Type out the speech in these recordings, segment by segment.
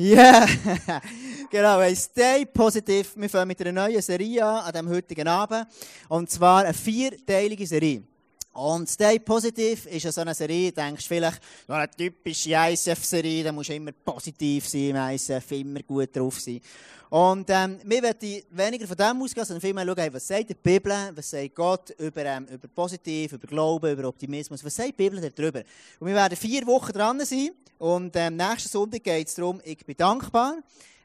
Ja, yeah. genau. Hey, stay positive. Wir fangen mit einer neuen Serie an, an diesem heutigen Abend. Und zwar eine vierteilige Serie. Und Stay Positive ist ja so eine Serie, denkst du vielleicht, so eine typische ISF-Serie, da musst du immer positiv sein im ISF, immer gut drauf sein. Und ähm, wir werden weniger von dem ausgehen, sondern vielmehr schauen, was sagt die Bibel, was sagt Gott über, ähm, über Positiv, über Glauben, über Optimismus, was sagt die Bibel darüber. Und wir werden vier Wochen dran sein und ähm, nächsten Sonntag geht es darum, ich bin dankbar.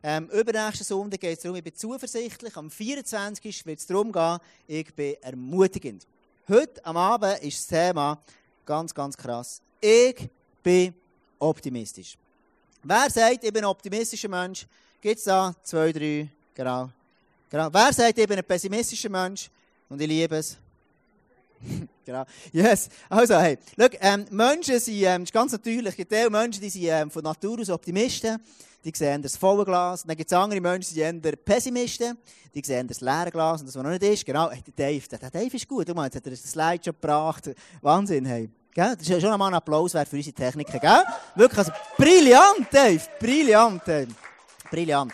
Ähm, übernächsten Sonntag geht es darum, ich bin zuversichtlich. Am 24. wird es darum gehen, ich bin ermutigend. Heute am Abend ist das Thema ganz, ganz krass. Ich bin optimistisch. Wer sagt, ich bin ein optimistischer Mensch? Gibt es da zwei, drei? Genau. genau. Wer sagt, ich bin ein pessimistischer Mensch und ich liebe es? genau. Yes. Also, hey, schau, ähm, Menschen sind, ähm, ist ganz natürlich, es gibt Menschen, die sind ähm, von Natur aus Optimisten, die sehen das volle Glas. Und dann gibt es andere Menschen, die sind eher Pessimisten, die sehen das leere Glas und das, was noch nicht ist. Genau, hey, der Dave, der, Dave ist gut, du meinst, hat er das Slide schon gebracht. Wahnsinn, hey. Gell? Das ist schon einmal ein Applaus wert für unsere Techniker, gell? Wirklich, also, brillant, Dave, brillant, Dave brillant.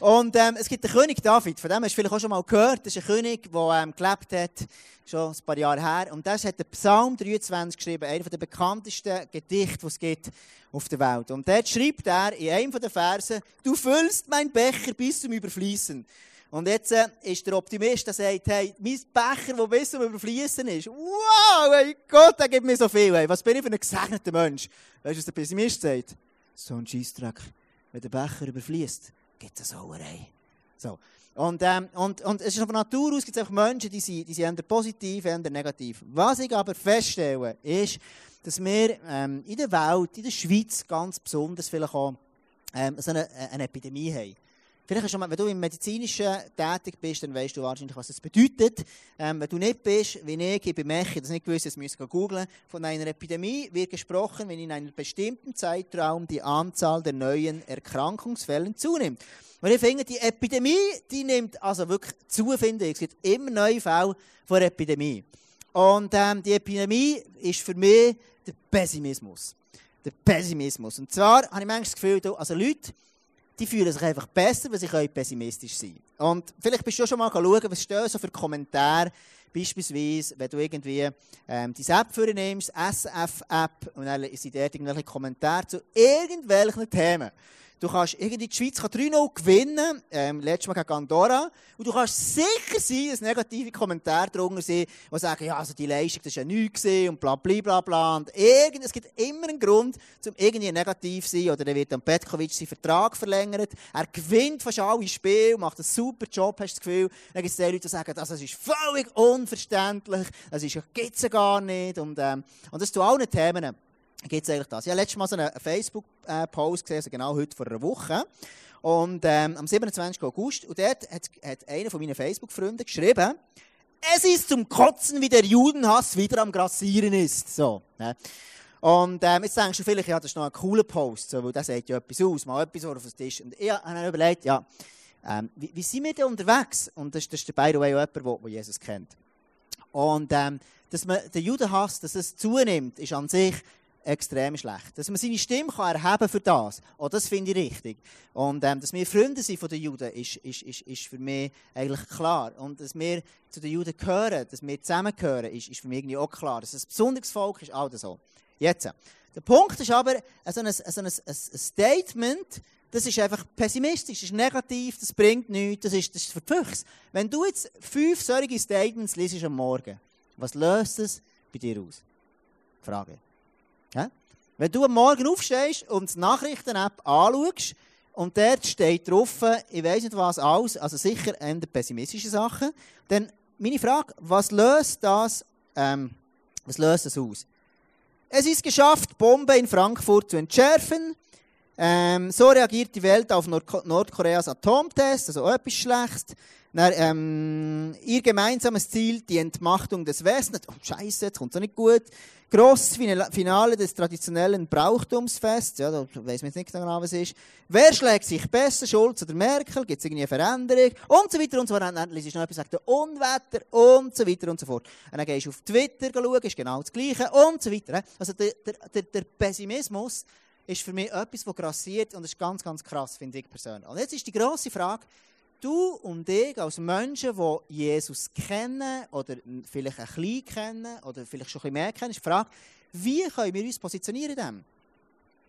Und ähm, es gibt den König David, von dem hast du vielleicht auch schon mal gehört. Das ist ein König, der ähm, gelebt hat, schon ein paar Jahre her. Und das hat den Psalm 23 geschrieben, einer der bekanntesten Gedichte, die es gibt auf der Welt. Und dort schreibt er in einem der Verse, du füllst mein Becher bis zum Überfließen. Und jetzt äh, ist der Optimist, der sagt, hey, mein Becher, der bis zum Überfließen ist, wow, hey Gott, der gibt mir so viel. Hey. Was bin ich für ein gesegneter Mensch? Weißt du, was der Pessimist sagt? So ein Scheissdreck wenn der Becher überfließt, gibt es eine Sauerei. So. Und, ähm, und, und es ist von Natur aus gibt es einfach Menschen, die sind, die sind eher positiv, eher negativ. Was ich aber feststelle, ist, dass wir ähm, in der Welt, in der Schweiz ganz besonders vielleicht auch ähm, so eine, eine Epidemie haben. Vielleicht schon mal, wenn du im Medizinischen tätig bist, dann weißt du wahrscheinlich, was das bedeutet. Ähm, wenn du nicht bist, wie ich, ich bin Mechi, das nicht gewusst, das müsst ihr googeln. Von einer Epidemie wird gesprochen, wenn in einem bestimmten Zeitraum die Anzahl der neuen Erkrankungsfällen zunimmt. Und ich finde, die Epidemie, die nimmt also wirklich zu, finde ich. Es gibt immer neue Fälle von Epidemie. Und ähm, die Epidemie ist für mich der Pessimismus. Der Pessimismus. Und zwar habe ich manchmal das Gefühl, also Leute, die fühlen sich einfach besser, weil sie können pessimistisch sein Und vielleicht bist du schon mal schauen, was stehen so für Kommentare, beispielsweise, wenn du irgendwie ähm, die App für nimmst, SF-App, und dann sind dort irgendwelche Kommentare zu irgendwelchen Themen. Du kannst irgendwie die Schweiz 3-0 gewinnen, ähm, letztes Mal gegen Andorra. Und du kannst sicher sein, dass negative Kommentare drunter sind, die sagen, ja, also die Leistung, das war ja nichts und bla, bla, bla, bla. Und irgend, es gibt immer einen Grund, um irgendwie negativ zu sein. Oder dann wird dann Petkovic seinen Vertrag verlängert. Er gewinnt fast alle Spiele, macht einen super Job, hast du das Gefühl. Dann gibt es Leute, die sagen, das ist völlig unverständlich, das ja, gibt's ja gar nicht. Und, ähm, und das zu allen Themen gibt es eigentlich das. Ich habe letztes Mal so einen Facebook-Post gesehen, also genau heute vor einer Woche. Und ähm, am 27. August. Und dort hat, hat einer von meinen Facebook-Freunden geschrieben, es ist zum Kotzen, wie der Judenhass wieder am Grassieren ist. So, ne? Und ähm, jetzt denkst du vielleicht, ja, das ist noch ein cooler Post, so, weil der sagt ja etwas aus, mal etwas auf den Tisch. Und ich habe mir überlegt, ja, ähm, wie, wie, sind wir denn unterwegs? Und das, das ist der by the way auch jemand, der Jesus kennt. Und ähm, dass man den Judenhass, dass es zunimmt, ist an sich extrem schlecht. Dass man seine Stimme kann erheben für das, oh, das finde ich richtig. Und ähm, dass wir Freunde sind von den Juden, ist, ist, ist, ist für mich eigentlich klar. Und dass wir zu den Juden gehören, dass wir zusammengehören, ist, ist für mich irgendwie auch klar. Dass es ein besonderes Volk ist, all das so. Jetzt. Der Punkt ist aber, so ein, so ein, ein Statement, das ist einfach pessimistisch, das ist negativ, das bringt nichts, das ist, das ist verpfüchs. Wenn du jetzt fünf solche Statements liest am Morgen, was löst es bei dir aus? Frage. Ja? Wenn du am Morgen aufstehst und die Nachrichten-App anschaust, und dort steht drauf, ich weiß nicht was alles, also sicher eher pessimistische Sachen, dann meine Frage, was löst das, ähm, was löst das aus? Es ist geschafft, Bombe in Frankfurt zu entschärfen. Ähm, so reagiert die Welt auf Nord Nordkoreas Atomtest, also etwas Schlechtes. Dann, ähm, ihr gemeinsames Ziel, die Entmachtung des Westens. Oh, Scheiße, jetzt kommt so nicht gut. Grosses Finale des traditionellen Brauchtumsfests. Ja, da weiss man jetzt nicht genau, was es ist. Wer schlägt sich besser, Schulz oder Merkel? Gibt es irgendwie eine Veränderung? Und so weiter und so fort. Dann liest noch etwas, sagt Unwetter und so weiter und so fort. Und dann gehst du auf Twitter schauen, ist genau das Gleiche und so weiter. Also der, der, der, der Pessimismus ist für mich etwas, was grassiert und das ist ganz, ganz krass, finde ich persönlich. Und jetzt ist die grosse Frage, du und ich als Menschen, die Jesus kennen oder vielleicht ein bisschen kennen oder vielleicht schon ein bisschen mehr kennen, ist die Frage, wie können wir uns positionieren in dem?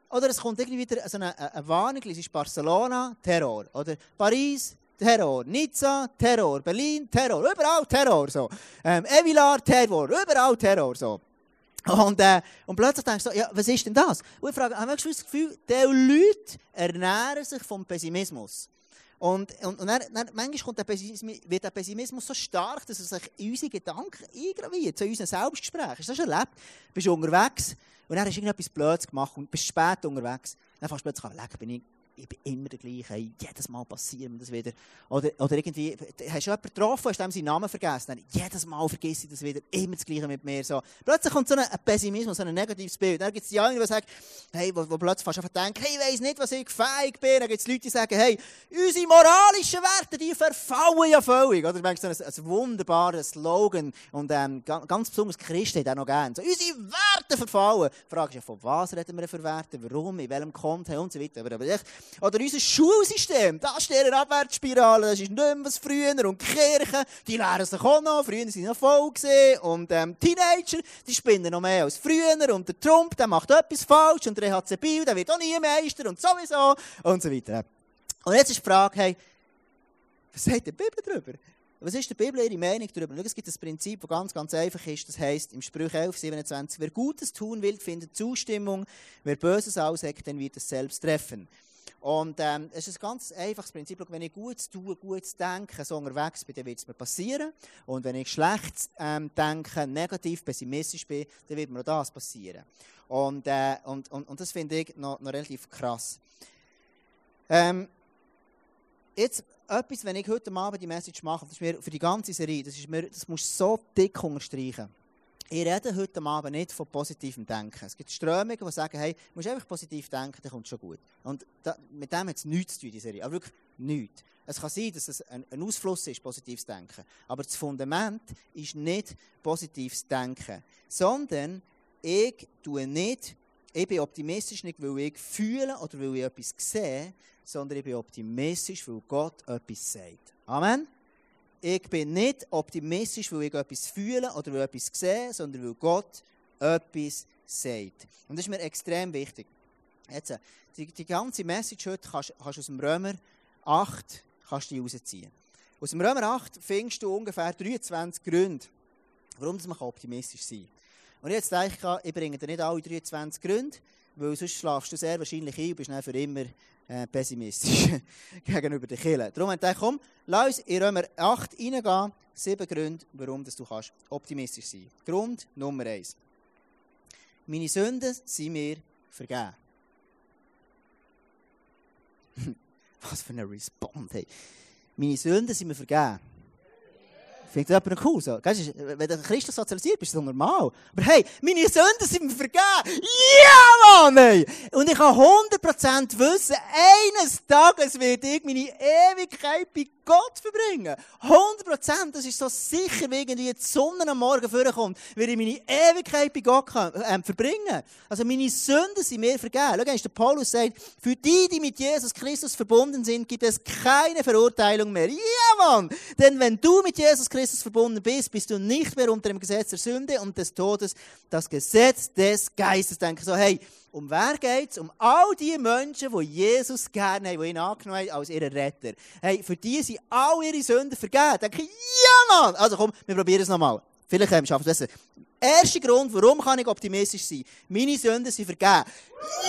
Oder es kommt irgendwie wieder so eine, eine Warnung, es ist Barcelona, Terror. Oder Paris, Terror. Nizza, Terror. Berlin, Terror. Überall Terror. So. Ähm, Evilar, Terror. Überall Terror. So. Und, äh, und plötzlich denkst du, ja, was ist denn das? Und ich frage, haben wir das Gefühl, diese Leute ernähren sich vom Pessimismus. Und, und, und dann, dann, manchmal kommt der wird der Pessimismus so stark, dass er sich in unsere Gedanken eingraviert, zu unseren Selbstgesprächen. Hast du das erlebt? Du bist unterwegs und dann hast du irgendetwas Blödes gemacht und bist spät unterwegs. Dann fängst du plötzlich an, leck, bin ich ich bin immer der gleiche. Jedes Mal passiert mir das wieder. Oder, oder irgendwie, hast du jemanden getroffen, hast du seinen Namen vergessen? Dann, jedes Mal vergesse ich das wieder. Immer das Gleiche mit mir. So. Plötzlich kommt so ein Pessimismus, so ein negatives Bild. Dann gibt es die anderen, die sagen, hey, wo, wo plötzlich fast einfach denken, hey, ich weiss nicht, was ich fähig bin. Dann gibt es Leute, die sagen, hey, unsere moralischen Werte, die verfallen ja völlig. Oder du so ein, ein wunderbarer Slogan. Und ähm, ganz besonders Christen haben auch noch gerne. So, unsere Werte verfallen. Die Frage ist ja, von was reden wir für Werte? Warum? In welchem Kontext? Und so weiter. Aber, aber echt, oder unser Schulsystem, da steht eine Abwärtsspirale, das ist nicht mehr was früher. Und die Kirchen, die lernen sich auch noch. Früher waren sie noch voll. Gewesen. Und ähm, Teenager, die spinnen noch mehr als früher. Und der Trump, der macht etwas falsch. Und der EHC Biel, der wird auch nie Meister. Und sowieso. Und so weiter. Und jetzt ist die Frage, hey, was sagt die Bibel darüber? Was ist der Bibel ihre Meinung darüber? es gibt ein Prinzip, das ganz, ganz einfach ist. Das heisst, im Sprüch 11, 27, wer Gutes tun will, findet Zustimmung. Wer Böses ausheckt, den wird es selbst treffen. Und ähm, es ist ein ganz einfaches Prinzip. Wenn ich gut tue, gut denke, so unterwegs bin, dann wird es mir passieren. Und wenn ich schlecht ähm, denke, negativ, pessimistisch bin, dann wird mir auch das passieren. Und, äh, und, und, und das finde ich noch, noch relativ krass. Ähm, jetzt etwas, wenn ich heute Abend die Message mache, das ist mir für die ganze Serie, das, ist mir, das musst so dick unterstreichen. Ich rede heute Abend nicht von positivem Denken. Es gibt Strömungen, die sagen, hey, du musst einfach positiv denken, dann kommt schon gut. Und da, mit dem hat es nichts zu tun, diese Serie. Aber wirklich nichts. Es kann sein, dass es ein, ein Ausfluss ist, positives Denken. Aber das Fundament ist nicht positives Denken. Sondern ich tue nicht, ich bin optimistisch nicht, weil ich fühle oder weil ich etwas sehe, sondern ich bin optimistisch, weil Gott etwas sagt. Amen ich bin nicht optimistisch, weil ich etwas fühle oder weil ich etwas sehe, sondern weil Gott etwas sagt. Und das ist mir extrem wichtig. Jetzt, die, die ganze Message heute kannst du aus dem Römer 8 kannst du rausziehen. Aus dem Römer 8 findest du ungefähr 23 Gründe, warum man optimistisch sein kann. Und jetzt denke ich, ich bringe dir nicht alle 23 Gründe, weil sonst schlafst du sehr wahrscheinlich ein und bist dann für immer äh, pessimistisch gegenüber den Kirchen. Darum habe ich gedacht, komm, lass uns in Römer 8 reingehen. Sieben Gründe, warum du kannst optimistisch sein kannst. Grund Nummer eins. Meine Sünden sind mir vergeben. Was für eine Response, hey. Meine Sünden sind mir vergeben. Findet jemand cool so? wenn du Christus sozialisiert bist, ist das normal. Aber hey, meine Sünden sind mir. Ja, Mann! Ey. Und ich kann 100% wissen, eines Tages werde ich meine Ewigkeit Gott verbringen. 100%, das ist so sicher, wie irgendwie die Sonne am Morgen vorkommt, werde ich meine Ewigkeit bei Gott äh, verbringen. Also meine Sünden sind mir vergeben. Schau, der Paulus sagt, für die, die mit Jesus Christus verbunden sind, gibt es keine Verurteilung mehr. Ja, Mann! Denn wenn du mit Jesus Christus verbunden bist, bist du nicht mehr unter dem Gesetz der Sünde und des Todes, das Gesetz des Geistes. Denke so, hey, um wer geht es? Um all die Menschen, die Jesus gerne haben, die ihn angenommen haben als ihren Retter. Hey, für die sind all ihre Sünden vergeben. Denke ich, ja Mann! Also komm, wir probieren es nochmal. Vielleicht ähm, schaffen wir es besser. Erster Grund, warum kann ich optimistisch sein? Meine Sünden sind vergeben.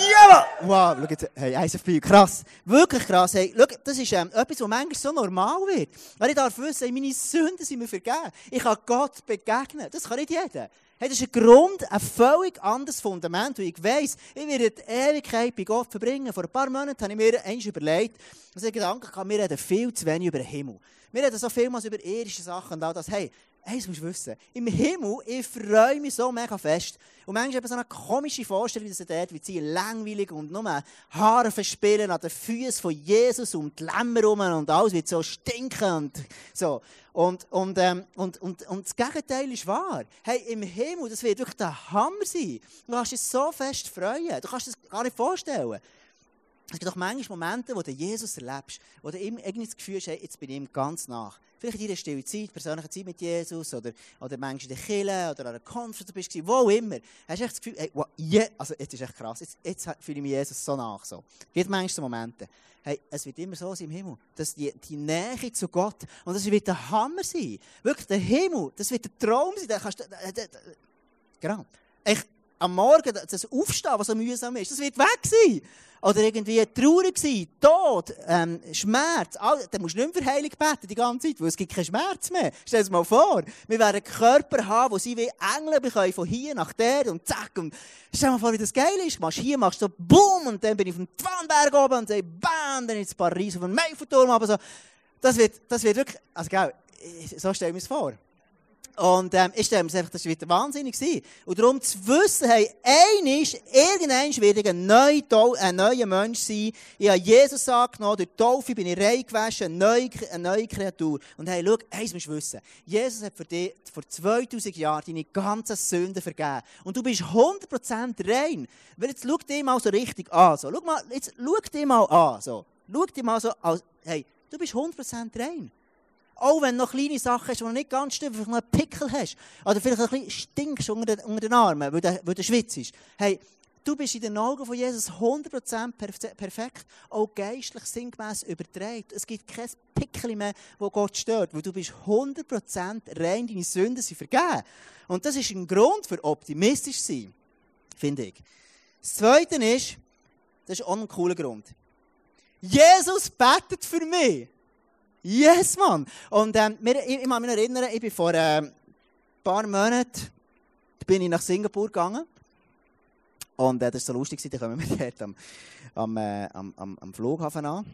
Ja! Wow, schau jetzt, hey, auf krass. Wirklich krass. Hey, schau, das ist ähm, etwas, was manchmal so normal wird. Weil ich darf wissen, hey, meine Sünden sind mir vergeben. Ich kann Gott begegnen. Das kann nicht jeder. Hey, das ist ein ein völlig anderes Fundament. Und ich weiss, ich werde die Ewigkeit bei Gott verbringen. Vor ein paar Monaten habe ich mir eins überlegt, dass ich Gedanken kann, wir reden viel zu wenig über den Himmel. Wir reden so vielmals über irdische Sachen und. Hey, eins musst du wissen. Im Himmel, ich freue mich so mega fest. Und manchmal eben so eine komische Vorstellung, dass er dort, wie sie langweilig und nur Haare verspielen an den Füßen von Jesus und die Lämmer rum und alles wird so stinken und so. Und, und, ähm, und, und, und das Gegenteil ist wahr. Hey, im Himmel, das wird wirklich der Hammer sein. Du kannst dich so fest freuen. Du kannst es gar nicht vorstellen. Es gibt auch manchmal Momente, wo du Jesus erlebst, wo du ihm irgendwie das Gefühl hast, hey, jetzt bin ich ihm ganz nach. Vielleicht in deiner stille Zeit, persönliche Zeit mit Jesus, oder, oder manchmal in der Kirche, oder an einer Konferenz bist, wo auch immer. Hast du echt das Gefühl, hey, wow, yeah, also jetzt ist echt krass, jetzt, jetzt fühle ich mich Jesus so nach. So. Es gibt manchmal so Momente. Hey, es wird immer so sein im Himmel, dass die, die Nähe zu Gott, und das wird der Hammer sein. Wirklich, der Himmel, das wird der Traum sein. Da kannst du, äh, äh, genau. Am Morgen das Aufstehen, was so mühsam ist, das wird weg sein. Oder irgendwie traurig sein, Tod, ähm, Schmerz. All, dann musst du nicht mehr für Heilung beten die ganze Zeit, weil es gibt keinen Schmerz mehr. Stell dir das mal vor. Wir werden Körper haben, wo sie wie Engel bekommen, von hier nach der und zack. Und stell dir mal vor, wie das geil ist. Machst hier, machst so BOOM und dann bin ich dem Twanberg oben und sage BAM, dann ins Paris auf dem Meiffelturm. Aber so. Das wird, das wird wirklich, also gell, so stell ich mir es vor. Und ähm, ich stelle mir einfach, das wird wahnsinnig sein. Und darum zu wissen, hey, einisch, irgendein ich ein neuer, ein neuer Mensch sein. Ich habe Jesus angenommen, durch Taufe bin ich reingewaschen, eine neue, eine neue Kreatur. Und hey, schau, eins musst du wissen. Jesus hat für dich vor 2000 Jahren deine ganzen Sünden vergeben. Und du bist 100% rein. Weil jetzt schau dich mal so richtig an. So. Schau, mal, jetzt schau dich mal an. So. Schau dich mal so an. Hey, du bist 100% rein. Auch wenn du noch kleine Sachen hast, die du nicht ganz stimmt, vielleicht noch einen Pickel hast. Oder vielleicht ein bisschen stinkst unter den, unter den Armen, weil du, weil du schwitzt. Hey, du bist in den Augen von Jesus 100% perfekt, auch geistlich sinngemäß übertragen. Es gibt kein Pickel mehr, wo Gott stört, weil du bist 100% rein, deine Sünden sind vergeben. Und das ist ein Grund für optimistisch sein, finde ich. Das Zweite ist, das ist auch ein cooler Grund. Jesus betet für mich. Yes, Mann! Und ähm, ich, ich kann mich erinnern, ich bin vor ähm, ein paar Monaten bin ich nach Singapur gegangen. Und äh, das war so lustig, da kommen wir dort am, am, äh, am, am, Flughafen an.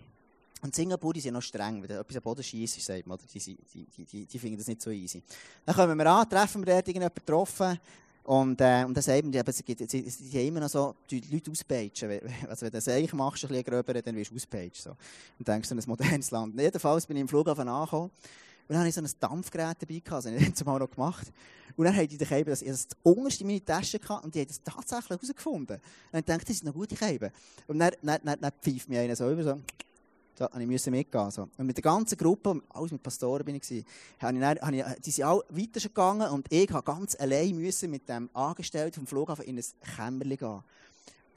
Und Singapur, die sind noch streng, wenn etwas am Boden schießt, sagt man, die, die, die, die, die finden das nicht so easy. Dann kommen wir an, treffen wir dort irgendjemanden getroffen, und, äh, und das eben, sie, sie, sie, sie haben immer noch so die Leute auspeitschen. Also wenn du das eigentlich machst, ein bisschen gröber, dann wirst du auspeitschen. So. Und denkst an ein modernes Land. Jedenfalls bin ich im Flughafen angekommen. Und dann hatte ich so ein Dampfgerät dabei, gehabt, das habe ich zumal noch gemacht. Und dann haben die Käben, dass ich das unterste in meine Tasche hatte und die haben das tatsächlich herausgefunden. Und dann dachte ich, das sind noch gute Käben. Und dann, dann, dann, dann pfeift mir einer so über, so, da musste ich mitgehen. So. Und mit der ganzen Gruppe, alles mit Pastoren bin ich, habe ich, dann, habe ich die sind alle weiter gegangen und ich habe ganz allein müssen mit dem Angestellten vom Flughafen in ein Kämmerchen gehen.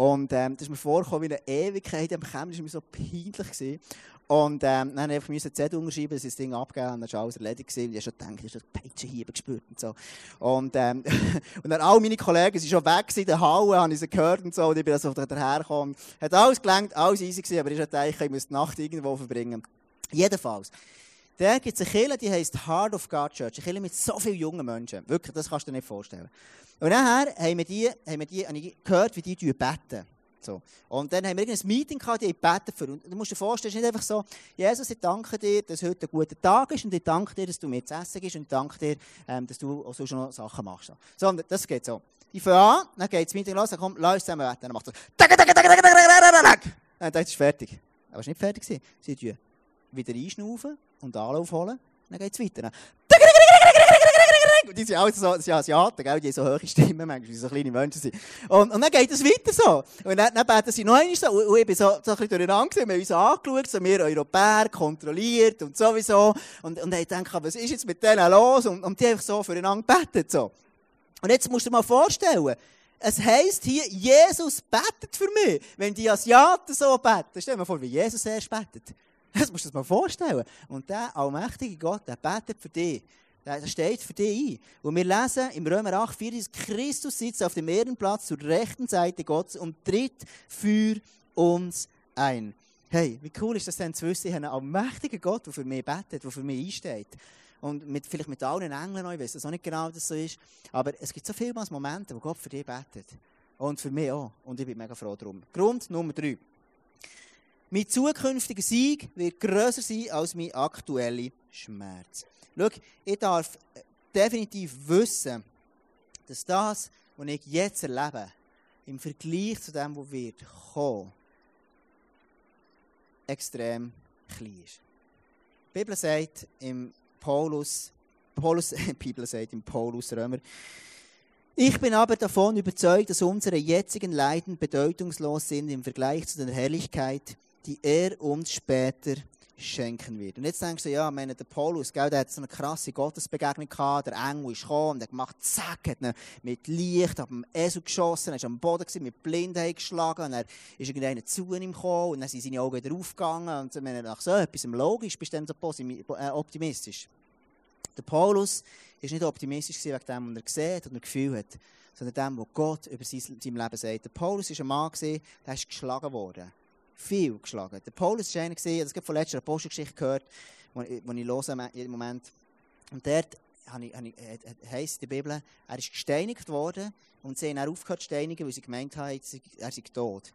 Und ähm, das ist mir vorgekommen wie eine Ewigkeit im Kämmerchen, das war mir so peinlich. Gewesen. Und ähm, dann musste ich einen Zettel unterschreiben, dass ich das Ding abgeben und dann war alles erledigt. Gewesen. Ich habe schon gedacht, ich habe Peitschenhiebe gespürt und so. Und, ähm, und dann alle meine Kollegen sind schon weg in der Halle, habe ich sie gehört und so. Und ich bin also dahergekommen. Hat alles gelangt, alles easy gewesen, aber ich dachte, ich muss die Nacht irgendwo verbringen. Jedenfalls. Da gibt es eine Kirche, die heisst Heart of God Church. Eine Kirche mit so vielen jungen Menschen. Wirklich, das kannst du dir nicht vorstellen. Und nachher haben wir die, haben wir die, habe ich gehört, wie die beten. So. Und dann haben wir ein Meeting gehabt, die beten für. Und du musst dir vorstellen, es ist nicht einfach so, Jesus, ich danke dir, dass heute ein guter Tag ist und ich danke dir, dass du mir zu essen gibst und ich danke dir, ähm, dass du auch so schon noch Sachen machst. So. Das geht so. Ich fange an, dann geht das Meeting los, dann kommt, lass uns zusammen beten. Dann macht es so, dann ist es fertig. Aber es war nicht fertig. Sie tun wieder einschnaufen und Anlauf holen, dann geht es weiter. Dann die sind alle so, sind Asiaten, gell? die haben so hohe Stimmen, manchmal, so kleine Menschen sind. Und, und dann geht es weiter so. Und dann, dann beten sie noch einmal so. Und, ich bin so, so ein bisschen durcheinander gewesen, wir haben uns angeschaut, so wir Europäer, kontrolliert und sowieso. Und, und ich denke, was ist jetzt mit denen los? Und, und die einfach so füreinander betet, so. Und jetzt musst du dir mal vorstellen, es heisst hier, Jesus betet für mich. Wenn die Asiaten so beten, stell dir mal vor, wie Jesus erst betet. Das musst du dir mal vorstellen. Und der allmächtige Gott, der betet für dich. Das steht für dich ein. Und wir lesen im Römer 8, 4, Christus sitzt auf dem Ehrenplatz zur rechten Seite Gottes und tritt für uns ein. Hey, wie cool ist das denn zu wissen, ich habe einen allmächtigen Gott, der für mich betet, der für mich einsteht. Und mit, vielleicht mit allen Engeln noch, ich weiß das auch nicht genau, was das so ist. Aber es gibt so viele Momente, wo Gott für dich betet. Und für mich auch. Und ich bin mega froh darum. Grund Nummer drei. Mein zukünftiger Sieg wird grösser sein als mein aktueller Schmerz. Schau, ich darf definitiv wissen, dass das, was ich jetzt erlebe, im Vergleich zu dem, was wird kommen, extrem klein ist. Die Bibel sagt im Paulus, Paulus, die Bibel sagt im Paulus Römer, ich bin aber davon überzeugt, dass unsere jetzigen Leiden bedeutungslos sind im Vergleich zu der Herrlichkeit, die er uns später schenken wird. Und jetzt denkst du, ja, meine, der Paulus, gell, der hat so eine krasse Gottesbegegnung gehabt, der Engel ist gekommen und hat gemacht, zack, hat ihn mit Licht auf dem Esel geschossen, er war am Boden gewesen, mit Blindheit geschlagen, und er ist irgendeiner zu ihm gekommen, und dann sind seine Augen wieder aufgegangen, und wenn er nach so etwas logisch bist du dann so äh, optimistisch. Der Paulus ist nicht optimistisch wegen dem, was er sieht und er Gefühl hat, sondern dem, was Gott über sein Leben sagt. Der Paulus war ein Mann, der ist geschlagen worden viel geschlagen. Der Paulus war einer, das habe von letzter Apostelgeschichte gehört, wo ich höre im Moment. Und dort heisst in der Bibel, er ist gesteinigt worden und sie haben dann aufgehört zu steinigen, weil sie gemeint haben, er sei tot.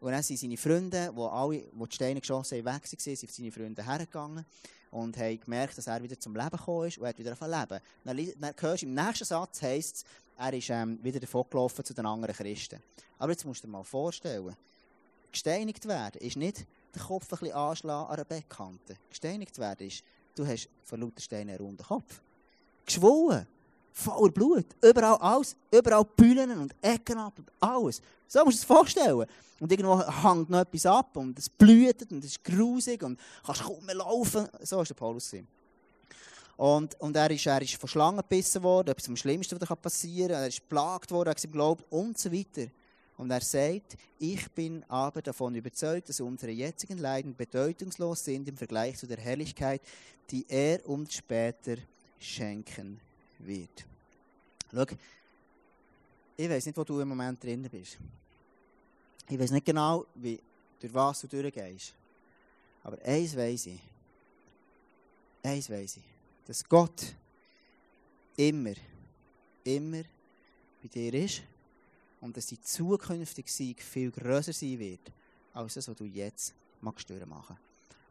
Und dann sind seine Freunde, die alle, die die Steine geschossen haben, weg waren, sind seine Freunde hergegangen und haben gemerkt, dass er wieder zum Leben gekommen ist und hat wieder angefangen leben. Dann, dann hörst du, im nächsten Satz heisst es, er ist ähm, wieder davon gelaufen zu den anderen Christen. Aber jetzt musst du dir mal vorstellen, Gesteinigt werden ist nicht den Kopf ein bisschen anschlagen an einer Bettkante. Gesteinigt werden ist, du hast von lauter Steinen einen runden Kopf. Geschwollen. Voller Blut. Überall alles. Überall Bühlen und Ecken ab und alles. So musst du es vorstellen. Und irgendwo hängt noch etwas ab und es blutet und es ist grusig und kannst kaum laufen. So war der Paulus. Und, und er, ist, er ist von Schlangen gebissen worden, etwas am Schlimmsten, was passieren kann. Er ist geplagt worden, er hat geglaubt und so weiter. Und er sagt, ich bin aber davon überzeugt, dass unsere jetzigen Leiden bedeutungslos sind im Vergleich zu der Herrlichkeit, die er uns später schenken wird. Schau, ich weiß nicht, wo du im Moment drin bist. Ich weiß nicht genau, wie, durch was du durchgehst. Aber eins weiß ich. Eins weiß ich. Dass Gott immer, immer bei dir ist und dass die zukünftige Sieg viel größer sein wird, als das, was du jetzt magst machen.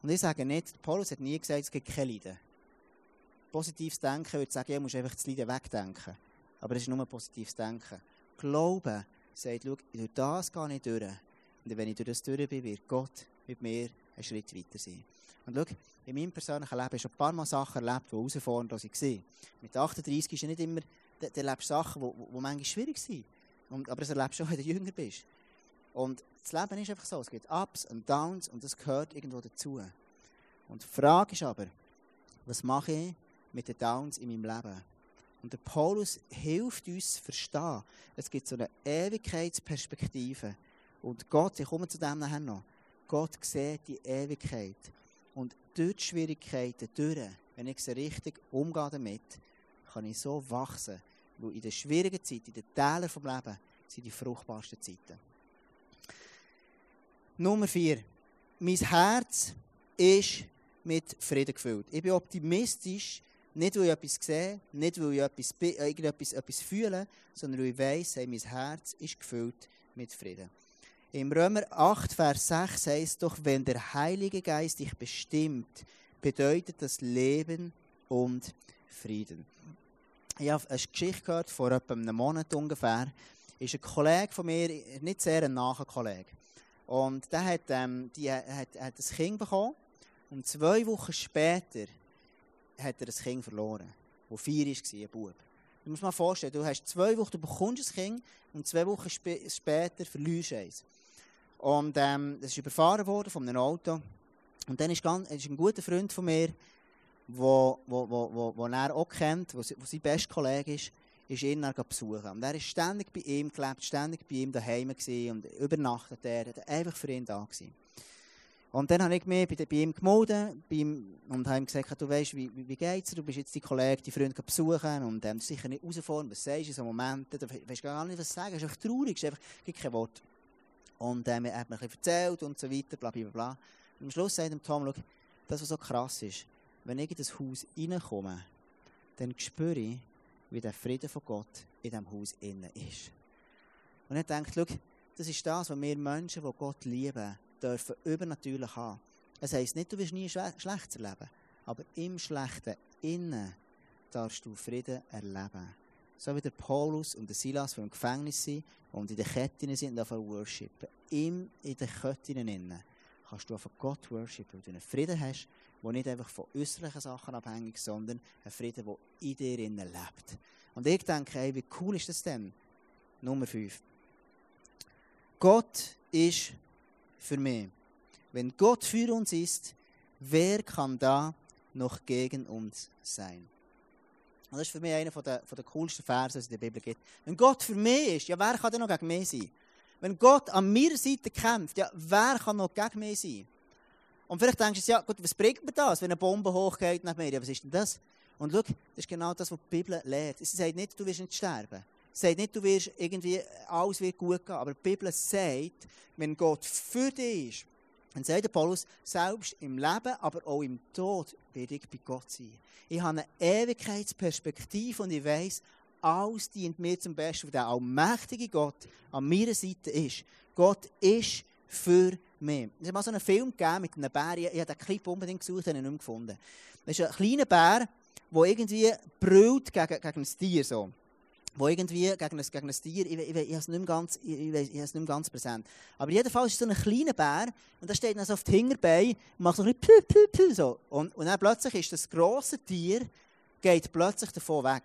Und ich sage nicht, Paulus hat nie gesagt, es gibt keine Leiden. Positives Denken würde sagen, ja, musst einfach das Leiden wegdenken. Aber es ist nur positives Denken. Glauben sagt, schau, durch das gehe ich durch. Und wenn ich durch das durch bin, wird Gott mit mir einen Schritt weiter sein. Und schau, in meinem persönlichen Leben habe ich schon ein paar Mal Sachen erlebt, die herausfordernd waren. Mit 38 ist ja nicht immer, du Sachen, die, die manchmal schwierig sind. Und, aber das erlebst du auch, wenn du jünger bist. Und das Leben ist einfach so. Es gibt Ups und Downs und das gehört irgendwo dazu. Und die Frage ist aber, was mache ich mit den Downs in meinem Leben? Und der Paulus hilft uns zu verstehen, es gibt so eine Ewigkeitsperspektive. Und Gott, ich komme zu dem nachher noch, Gott sieht die Ewigkeit. Und durch die Schwierigkeiten, durch, wenn ich sie richtig umgehe damit, kann ich so wachsen, weil in den schwierigen Zeiten, in den Tälern des Lebens, sind die fruchtbarsten Zeiten. Nummer vier. Mein Herz ist mit Frieden gefüllt. Ich bin optimistisch, nicht weil ich etwas sehe, nicht weil ich etwas, äh, irgendetwas etwas fühle, sondern weil ich weiss, hey, mein Herz ist gefüllt mit Frieden. Im Römer 8, Vers 6 heißt doch, wenn der Heilige Geist dich bestimmt, bedeutet das Leben und Frieden ich habe eine Geschichte gehört, vor etwa einem Monat ungefähr, ist ein Kollege von mir, nicht sehr ein naher. Und der hat, ähm, die, hat, hat ein Kind bekommen und zwei Wochen später hat er ein Kind verloren, das vier war, ein Bub. Du musst dir mal vorstellen, du hast zwei Wochen, du bekommst ein Kind und zwei Wochen sp später verlierst du eins. Und ähm, das ist überfahren worden von einem Auto. Und dann ist, ganz, ist ein guter Freund von mir, wo, wo, wo, wo, wo er auch kennt, wo, wo sein bester Kollege ist, ist ihn dann besuchen. Und er ist ständig bei ihm gelebt, ständig bei ihm daheim gewesen und übernachtet er, hat einfach für ihn da gewesen. Und dann habe ich mich bei, bei ihm gemeldet bei ihm, und habe ihm gesagt, du weißt, wie, wie, wie geht's dir? Du bist jetzt die Kollege, die Freunde besuchen und ähm, sicher nicht herausfordern, was sagst du in so Momenten, du weißt gar nicht, was sagen, es ist einfach traurig, es ist einfach gibt kein Wort. Und ähm, er hat mir ein bisschen erzählt und so weiter, bla bla bla. Und am Schluss sagt Tom, schau, das, was so krass ist, wenn ich in das Haus reinkomme, dann spüre ich, wie der Frieden von Gott in diesem Haus innen ist. Und ich denke, das ist das, was wir Menschen, die Gott lieben, dürfen übernatürlich haben. Es heisst nicht, du wirst nie Schlechtes erleben, aber im Schlechten, innen, darfst du Frieden erleben. So wie der Paulus und der Silas, die im Gefängnis sind und in den Ketten sind und anfangen worshipen. Ihm in den Ketten innen kannst du einfach Gott worshipen, weil du einen Frieden hast, der nicht einfach von äußerlichen Sachen abhängig ist, sondern ein Frieden, der in dir innen lebt. Und ich denke, hey, wie cool ist das denn? Nummer 5. Gott ist für mich. Wenn Gott für uns ist, wer kann da noch gegen uns sein? Und das ist für mich einer der, coolsten Verse, die es in der Bibel gibt. Wenn Gott für mich ist, ja, wer kann denn noch gegen mich sein? Wenn Gott an meiner Seite kämpft, ja, wer kann noch gegen mich sein? Und vielleicht denkst du, ja, gut, was bringt mir das, wenn eine Bombe hochgeht nach mir? Ja, was ist denn das? Und schau, das ist genau das, was die Bibel lehrt. Sie sagt nicht, du wirst nicht sterben. Sie sagt nicht, du wirst irgendwie, alles wird gut gehen. Aber die Bibel sagt, wenn Gott für dich ist, dann sagt der Paulus, selbst im Leben, aber auch im Tod werde ich bei Gott sein. Ich habe eine Ewigkeitsperspektive und ich weiß, alles dient mir zum Besten, weil der allmächtige Gott an meiner Seite ist. Gott ist für mich. Es hat mal so einen Film gegeben mit einem Bär. Ich, ich habe den Clip unbedingt gesucht, habe ihn nicht mehr gefunden. Das ist ein kleiner Bär, der irgendwie brüllt gegen, gegen ein Tier. So. Wo irgendwie gegen ein, gegen ein Tier, ich, ich, ich, habe es nicht, mehr ganz, ich, ich, ich nicht mehr ganz präsent. Aber jedenfalls ist es so ein kleiner Bär und der steht dann so auf die Hinterbeine und macht so ein bisschen pü, pü, pü, so. Und, und dann plötzlich ist das grosse Tier, geht plötzlich davon weg.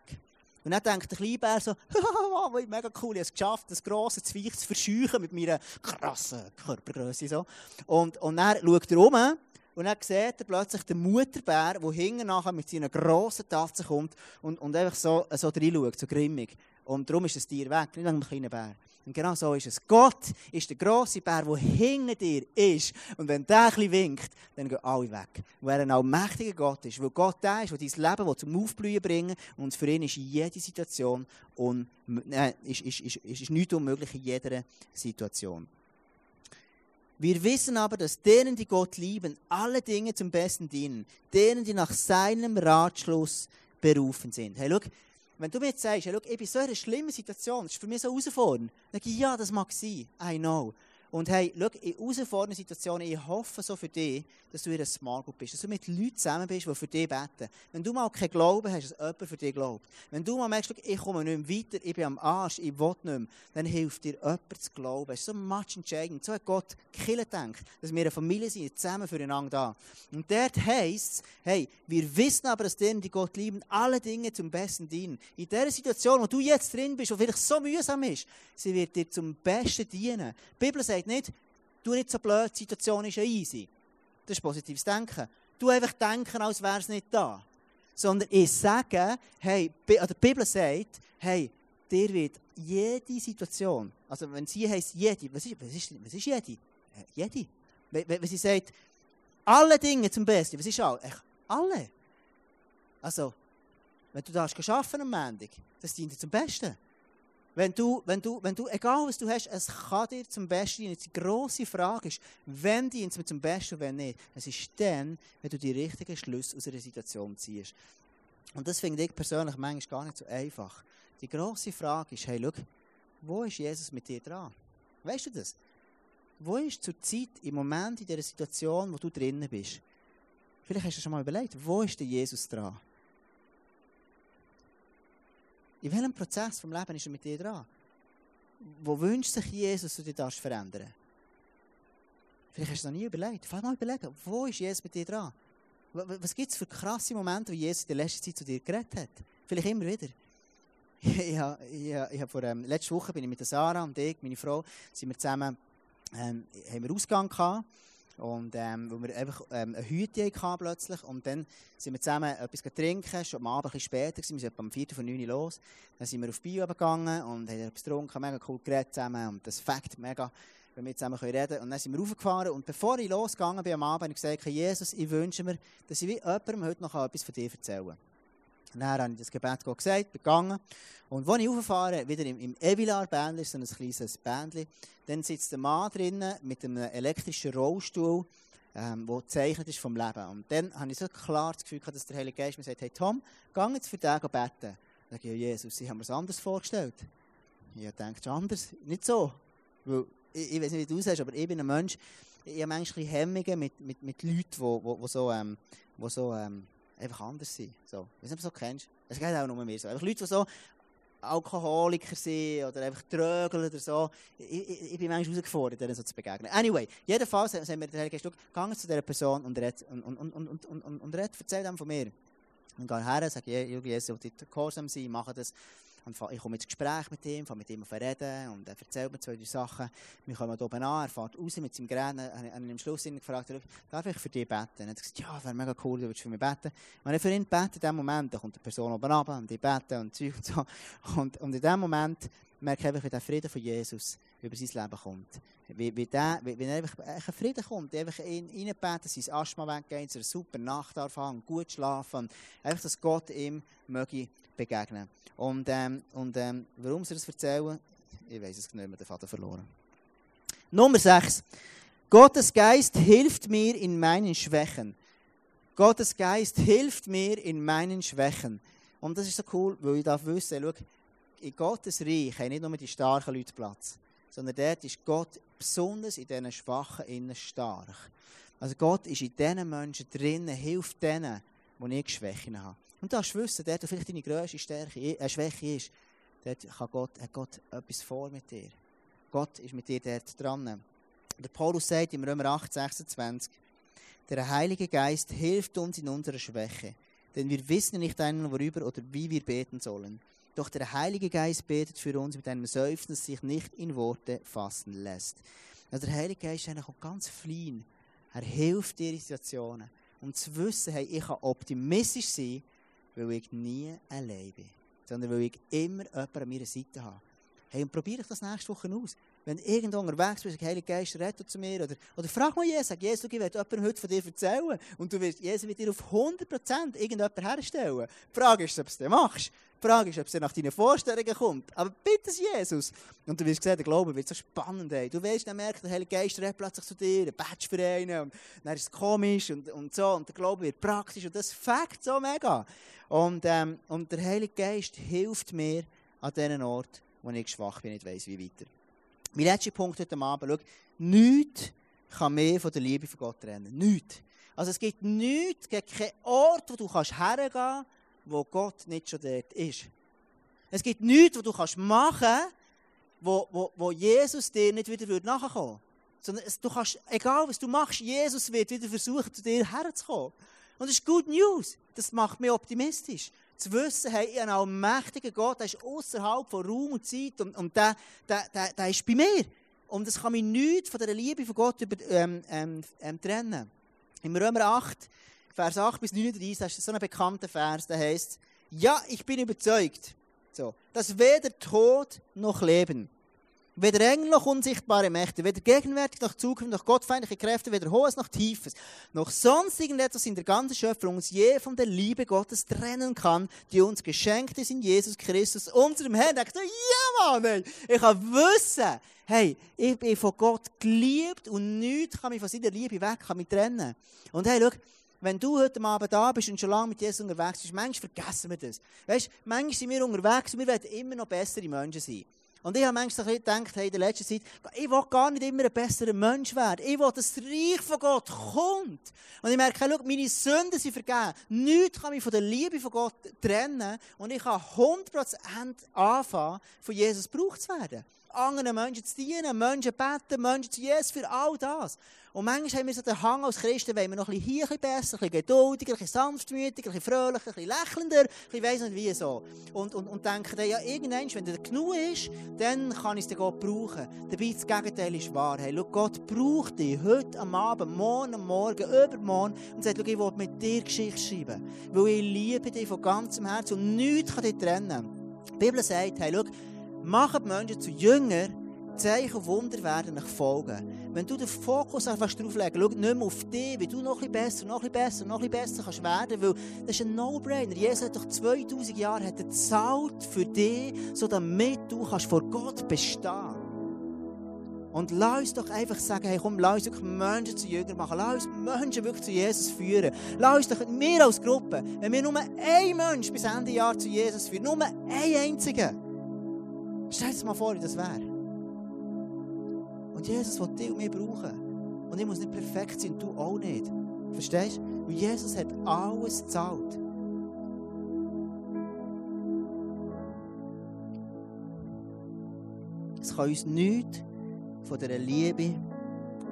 Und dann denkt der kleine Bär so, wow, mega cool, ich habe es geschafft, das grosse Zweig zu verscheuchen mit meiner krassen Körpergröße. So. Und, und dann schaut er um und dann sieht er plötzlich den Mutterbär, der hinten nachher mit seiner grossen Tatze kommt und, und einfach so, so reinschaut, so grimmig. Und darum ist das Tier weg, nicht wegen dem kleinen Bär. Und genau so ist es. Gott ist der grosse Bär, der hinter dir ist. Und wenn der ein winkt, dann gehen alle weg. Weil er ein allmächtiger Gott ist. Weil Gott der ist, der dein Leben zum Aufblühen bringen Und für ihn ist jede Situation un äh, ist, ist, ist, ist, ist nichts unmöglich in jeder Situation. Wir wissen aber, dass denen, die Gott lieben, alle Dinge zum Besten dienen. Denen, die nach seinem Ratschluss berufen sind. Hey, schau, wenn du mir jetzt sagst, hey, schau, ich bin so in einer schlimmen Situation, das ist für mich so herausfordernd, dann sage ich, ja, das mag sein, I know. Und hey, schau, in herausfordernden Situationen, ich hoffe so für dich, dass du in einer Small Group bist, dass du mit Leuten zusammen bist, die für dich beten. Wenn du mal keinen Glauben hast, dass jemand für dich glaubt. Wenn du mal merkst, ich komme nicht mehr weiter, ich bin am Arsch, ich will nicht mehr, dann hilft dir jemand zu glauben. Das ist so much entscheidend. So hat Gott Kille denkt, dass wir eine Familie sind, zusammen füreinander da. Und dort heisst es, hey, wir wissen aber, dass denen, die Gott lieben, alle Dinge zum Besten dienen. In der Situation, wo du jetzt drin bist, wo vielleicht so mühsam ist, sie wird dir zum Besten dienen. Die Bibel sagt nicht, du nicht so blöd, die Situation ist ja easy. Das ist positives Denken. Du einfach denken, als wäre es nicht da. Sondern ich sage, hey, die Bibel sagt, hey, dir wird jede Situation, also wenn sie heißt jede, was ist, was ist, jede? Äh, jede. Wenn, sie sagt, alle Dinge zum Besten, was ist all? Echt, alle. Also, wenn du darfst arbeiten am Montag, das dient dir zum Besten. Wenn du, wenn du, wenn du, egal was du hast, es kann dir zum Besten dienen. Die grosse Frage ist, wenn dient es mir zum Besten und wenn nicht. Es ist dann, wenn du die richtigen Schlüsse aus einer Situation ziehst. Und das finde ich persönlich manchmal gar nicht so einfach. Die grosse Frage ist, hey, schau, wo ist Jesus mit dir dran? Weißt du das? Wo ist zur Zeit, im Moment, in der Situation, wo du drinnen bist? Vielleicht hast du schon mal überlegt, wo ist der Jesus dran? In welchem Prozess vom Leben ist er mit dir dran? Wo wünscht sich Jesus, dass du dich verändern Vielleicht hast du es noch nie überlegt. Fang mal überlegen, wo ist Jesus mit dir dran? Was gibt es für krasse Momente, wo Jesus in der letzten Zeit zu dir geredet hat? Vielleicht immer wieder. ich, habe, ich, ich habe vor, ähm, letzte Woche bin ich mit Sarah und ich, meine Frau, sind wir zusammen, ähm, haben wir Ausgang gehabt. Und ähm, wo wir einfach ähm, eine Hüte hatten plötzlich. Und dann sind wir zusammen etwas trinken, schon am Abend ein später, wir sind um 4 von 9 Uhr los. Dann sind wir auf Bio gegangen und haben etwas getrunken, mega cool geredet zusammen. Und das Fakt mega, wenn wir zusammen reden können. Und dann sind wir raufgefahren. Und bevor ich losgegangen bin am Abend, habe ich gesagt, Jesus, ich wünsche mir, dass ich wie jemandem heute noch etwas von dir erzählen kann. Und dann habe ich das Gebet gesagt, begangen. Und als ich rauffahre, wieder im, im Evilar-Bändli, so ein kleines Bändli, dann sitzt der Mann drinnen mit einem elektrischen Rollstuhl, ähm, gezeichnet ist vom Leben. Und dann habe ich so klar das Gefühl gehabt, dass der Heilige Geist mir sagt, hey Tom, geh jetzt für den beten. Dann sage ich, Jesus, ich habe mir das anders vorgestellt. Ich denke anders, nicht so. Weil, ich, ich weiß nicht, wie du sagst, aber ich bin ein Mensch, ich habe manchmal Hemmungen mit, mit, mit Leuten, die so, ähm, die so ähm, einfach anders sein. So. Ob du so kennst. Es geht auch nur mir so. Einfach Leute, die so Alkoholiker sind oder einfach trögeln oder so. Ich, ich, ich bin manchmal herausgefordert, denen so zu begegnen. Anyway, jedenfalls haben wir den Heiligen Geist, geh zu dieser Person und red, und, und, und, und, und, und, und red, erzähl dem von mir. Und gehe her, sage, Jesus, ich will gehorsam sein, mache das. Und ich komme ins Gespräch mit ihm, fange mit ihm auf reden und er erzählt mir zwei, drei Sachen. Wir kommen oben an, er fährt raus mit seinem Gerät. Er hat am Schluss gefragt, darf ich für dich beten? Er hat gesagt, ja, wäre mega cool, du würdest für mich beten. Wenn ich für ihn bete, in dem Moment, dann kommt die Person oben runter und die beten und und so. Und, und in dem Moment merke ich einfach, der Frieden von Jesus über sein Leben kommt. Wie, wie, der, wie, wie er einfach ein Frieden kommt, einfach in, reinbeten, sein Asthma weggeht, dass er eine super Nacht haben, gut schlafen, einfach, dass Gott ihm möge begegnen. Und, ähm, und ähm, warum sie das erzählen, ich weiß es nicht mehr, den Vater verloren. Nummer 6. Gottes Geist hilft mir in meinen Schwächen. Gottes Geist hilft mir in meinen Schwächen. Und das ist so cool, weil ich darf wissen, schau, in Gottes Reich haben nicht nur die starken Leute Platz, sondern dort ist Gott besonders in diesen Schwachen innen stark. Also Gott ist in diesen Menschen drinnen, hilft denen, die ich Schwächen habe. Und darfst wissen, dort, wo vielleicht deine grösste Stärke, äh, Schwäche ist, dort kann Gott, hat Gott etwas vor mit dir. Gott ist mit dir dort dran. Der Paulus sagt im Römer 8, 26, der Heilige Geist hilft uns in unserer Schwäche, denn wir wissen nicht einmal, worüber oder wie wir beten sollen. Doch der Heilige Geist betet für uns mit einem Seufzen, das sich nicht in Worte fassen lässt. Also der Heilige Geist ist eigentlich ganz fliehen. Er hilft dir in Situationen. Um zu wissen, hey, ich kann optimistisch sein, weil ich nie allein bin, sondern weil ich immer jemanden an meiner Seite habe. Hey, und probiere ich das nächste Woche aus. Wenn irgendwo unterwegs bist, Heilige Geist, rette zu mir. Oder, oder frag mal Jesus, sag, Jesus, ich werde jemandem heute von dir erzählen. Und du wirst, Jesus wird dir auf 100% irgendjemanden herstellen. Die Frage ist, ob du es dann machst. Die Frage ist, ob es nach deinen Vorstellungen kommt. Aber bitte Jesus. Und du wirst sehen, der Glaube wird so spannend. Ey. Du wirst dann merken, der Heilige Geist redet plötzlich zu dir, ein Badge für einen. Und dann ist es komisch und, und so. Und der Glaube wird praktisch. Und das fängt so mega. Und, ähm, und der Heilige Geist hilft mir an diesen Ort, wo ich schwach bin, nicht weiss, wie weiter. Mein letzter Punkt heute Abend, schau, nichts kann mehr von der Liebe von Gott trennen. Nichts. Also es gibt nichts, gibt keinen Ort, wo du hergehen kannst, wo Gott nicht schon dort ist. Es gibt nichts, was du kannst machen kannst, wo, wo, wo Jesus dir nicht wieder nachkommen würde. Sondern du kannst, egal was du machst, Jesus wird wieder versuchen, zu dir herzukommen. Und das ist good news. Das macht mich optimistisch. Zu wissen, hey, ich habe einen allmächtigen Gott, der ist außerhalb von Raum und Zeit und, und der, der, der, der ist bei mir. Und das kann mich nichts von der Liebe von Gott über, ähm, ähm, ähm, trennen. Im Römer 8, Vers 8 bis 39, das ist so ein bekannter Vers, der heißt, ja, ich bin überzeugt, so, dass weder Tod noch Leben, weder Engel noch unsichtbare Mächte, weder gegenwärtig noch Zukunft noch gottfeindliche Kräfte, weder Hohes noch Tiefes, noch sonst irgendetwas in der ganzen Schöpfung uns je von der Liebe Gottes trennen kann, die uns geschenkt ist in Jesus Christus, unserem Herrn. Ich dachte, ja Mann, ey. ich kann wissen, hey, ich bin von Gott geliebt und nichts kann mich von seiner Liebe weg, kann mich trennen. Und hey, schau, wenn du heute Abend da bist und schon lange mit Jesus unterwegs bist, manchmal vergessen wir das. Weißt, manchmal sind wir unterwegs und wir werden immer noch bessere Menschen sein. Und ich habe manchmal gedacht, hey, in der letzten Zeit, ich will gar nicht immer ein besserer Mensch werden. Ich will, dass das Reich von Gott kommt. Und ich merke, schau, meine Sünden sind vergeben. Nichts kann mich von der Liebe von Gott trennen. Und ich kann 100% anfangen, von Jesus gebraucht zu werden anderen Menschen zu dienen, Menschen beten, Menschen zu Jesus für all das. Und manchmal haben wir so den Hang als Christen, wollen wir noch ein bisschen hier ein bisschen besser, ein bisschen geduldiger, ein bisschen sanftmütiger, ein bisschen fröhlicher, ein bisschen lächelnder, ein bisschen weiss nicht wie so. Und, und, und denken dann, ja, irgendwann, wenn der genug ist, dann kann ich es Gott brauchen. Dabei das Gegenteil ist wahr. Hey, schau, Gott braucht dich heute am Abend, morgen, am Morgen, übermorgen und sagt, schau, ich will mit dir Geschichte schreiben. Weil ich liebe dich von ganzem Herzen und nichts kann dich trennen. Die Bibel sagt, hey, schau, Die Menschen zu Jünger, Zeichen und Wunder werden nach folgen. Wenn du den Fokus einfach drauf legst, schau nicht mehr auf dich, wie du noch ein bisschen besser, noch ein bisschen besser, noch ein bisschen besser kannst werden, weil das ist ein No-Brainer. Jesus hat doch 2000 Jahre gezahlt für dich, so damit du kannst vor Gott bestehen. Und lass uns doch einfach sagen, hey, komm, lass uns wirklich Menschen zu Jüngern machen. Lass uns Menschen wirklich zu Jesus führen. Lass uns doch, wir als Gruppe, wenn wir nur einen Mensch bis Ende Jahr zu Jesus führen, nur einen einzigen, Stell dir mal vor, wie das wäre. Und Jesus will dich und mich brauchen. Und ich muss nicht perfekt sein, du auch nicht. Verstehst du? Und Jesus hat alles gezahlt. Es kann uns nichts von der Liebe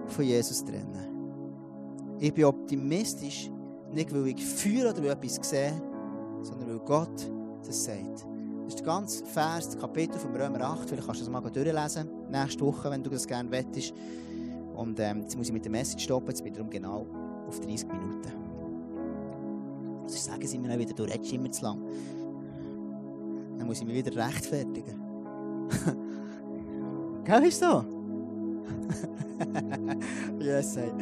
von Jesus trennen. Ich bin optimistisch, nicht weil ich fühle oder weil etwas sehe, sondern weil Gott das sagt. Das ist der ganze Vers, das Kapitel von Römer 8. Vielleicht kannst du das mal durchlesen, nächste Woche, wenn du das gerne wettest. Und ähm, jetzt muss ich mit der Message stoppen, jetzt bin ich darum genau auf 30 Minuten. Also sagen sie mir wieder, du redest immer zu lang. Dann muss ich mich wieder rechtfertigen. Gell, ist so? yes, ey.